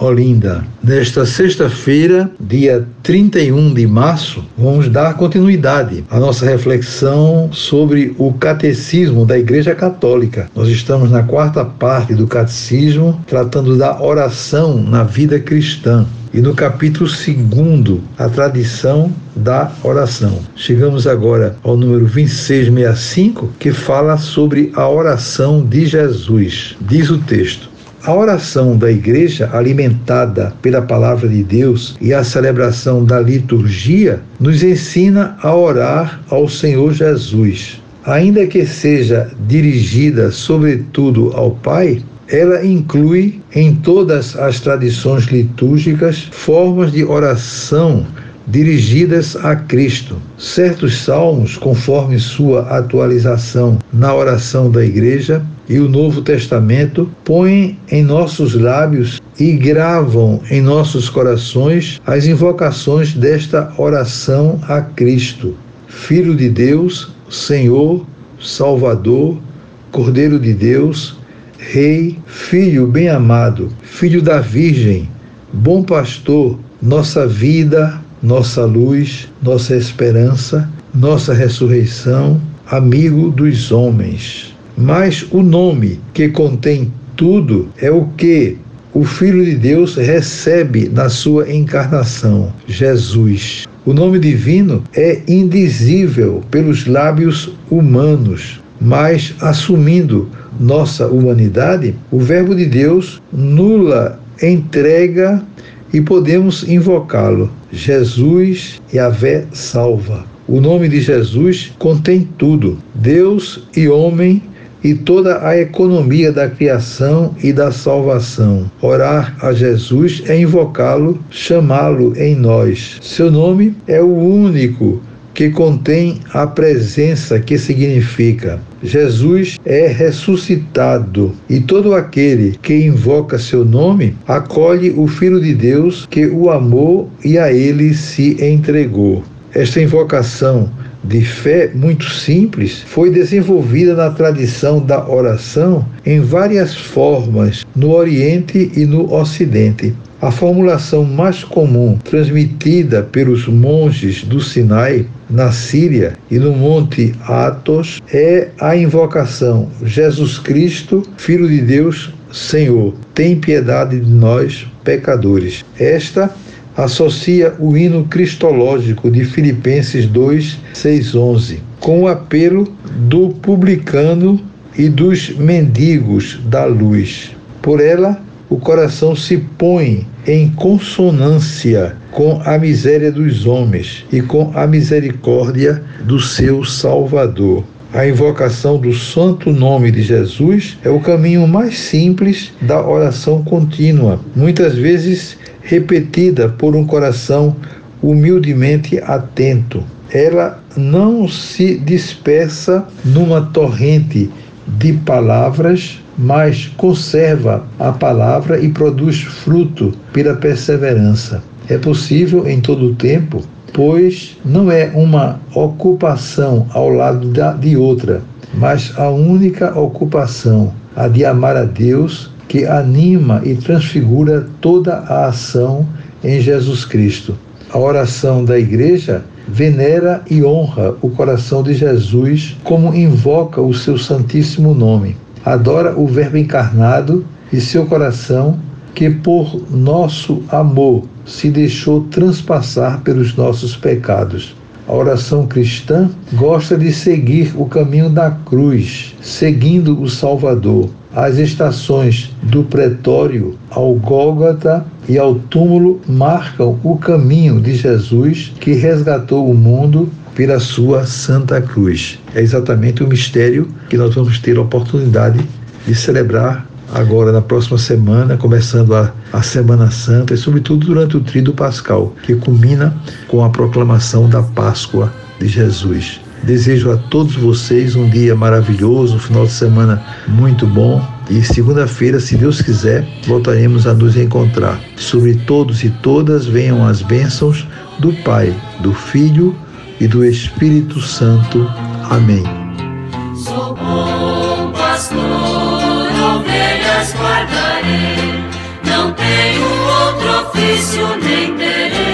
Olinda. Nesta sexta-feira, dia 31 de março, vamos dar continuidade à nossa reflexão sobre o catecismo da Igreja Católica. Nós estamos na quarta parte do catecismo, tratando da oração na vida cristã. E no capítulo 2, a tradição da oração. Chegamos agora ao número 2665, que fala sobre a oração de Jesus. Diz o texto: a oração da igreja, alimentada pela palavra de Deus e a celebração da liturgia, nos ensina a orar ao Senhor Jesus. Ainda que seja dirigida sobretudo ao Pai, ela inclui em todas as tradições litúrgicas formas de oração dirigidas a Cristo. Certos salmos, conforme sua atualização na oração da igreja, e o Novo Testamento põem em nossos lábios e gravam em nossos corações as invocações desta oração a Cristo, Filho de Deus, Senhor, Salvador, Cordeiro de Deus, Rei, Filho bem-amado, Filho da Virgem, Bom Pastor, nossa vida, nossa luz, nossa esperança, nossa ressurreição, amigo dos homens. Mas o nome que contém tudo é o que o Filho de Deus recebe na sua encarnação, Jesus. O nome divino é indizível pelos lábios humanos, mas assumindo nossa humanidade, o Verbo de Deus nula entrega e podemos invocá-lo. Jesus, Yahvé salva. O nome de Jesus contém tudo: Deus e homem e toda a economia da criação e da salvação. Orar a Jesus é invocá-lo, chamá-lo em nós. Seu nome é o único que contém a presença que significa Jesus é ressuscitado e todo aquele que invoca seu nome acolhe o Filho de Deus que o amou e a ele se entregou. Esta invocação de fé muito simples foi desenvolvida na tradição da oração em várias formas no Oriente e no Ocidente. A formulação mais comum transmitida pelos monges do Sinai, na Síria e no Monte Athos é a invocação: Jesus Cristo, Filho de Deus, Senhor, tem piedade de nós, pecadores. Esta associa o hino cristológico de Filipenses 2, 6, 11, com o apelo do publicano e dos mendigos da luz. Por ela, o coração se põe em consonância com a miséria dos homens e com a misericórdia do seu Salvador. A invocação do santo nome de Jesus é o caminho mais simples da oração contínua, muitas vezes repetida por um coração humildemente atento. Ela não se dispersa numa torrente de palavras, mas conserva a palavra e produz fruto pela perseverança. É possível em todo o tempo pois não é uma ocupação ao lado da, de outra, mas a única ocupação, a de amar a Deus, que anima e transfigura toda a ação em Jesus Cristo. A oração da igreja venera e honra o coração de Jesus como invoca o seu santíssimo nome. Adora o Verbo encarnado e seu coração que por nosso amor se deixou transpassar pelos nossos pecados. A oração cristã gosta de seguir o caminho da cruz, seguindo o Salvador. As estações do pretório ao Gólgota e ao túmulo marcam o caminho de Jesus que resgatou o mundo pela sua Santa Cruz. É exatamente o mistério que nós vamos ter a oportunidade de celebrar agora na próxima semana, começando a, a Semana Santa e, sobretudo, durante o Tríduo Pascal, que culmina com a proclamação da Páscoa de Jesus. Desejo a todos vocês um dia maravilhoso, um final de semana muito bom. E segunda-feira, se Deus quiser, voltaremos a nos encontrar. Sobre todos e todas venham as bênçãos do Pai, do Filho e do Espírito Santo. Amém. Sou bom pastor, guardarei, não tenho outro ofício nem terei.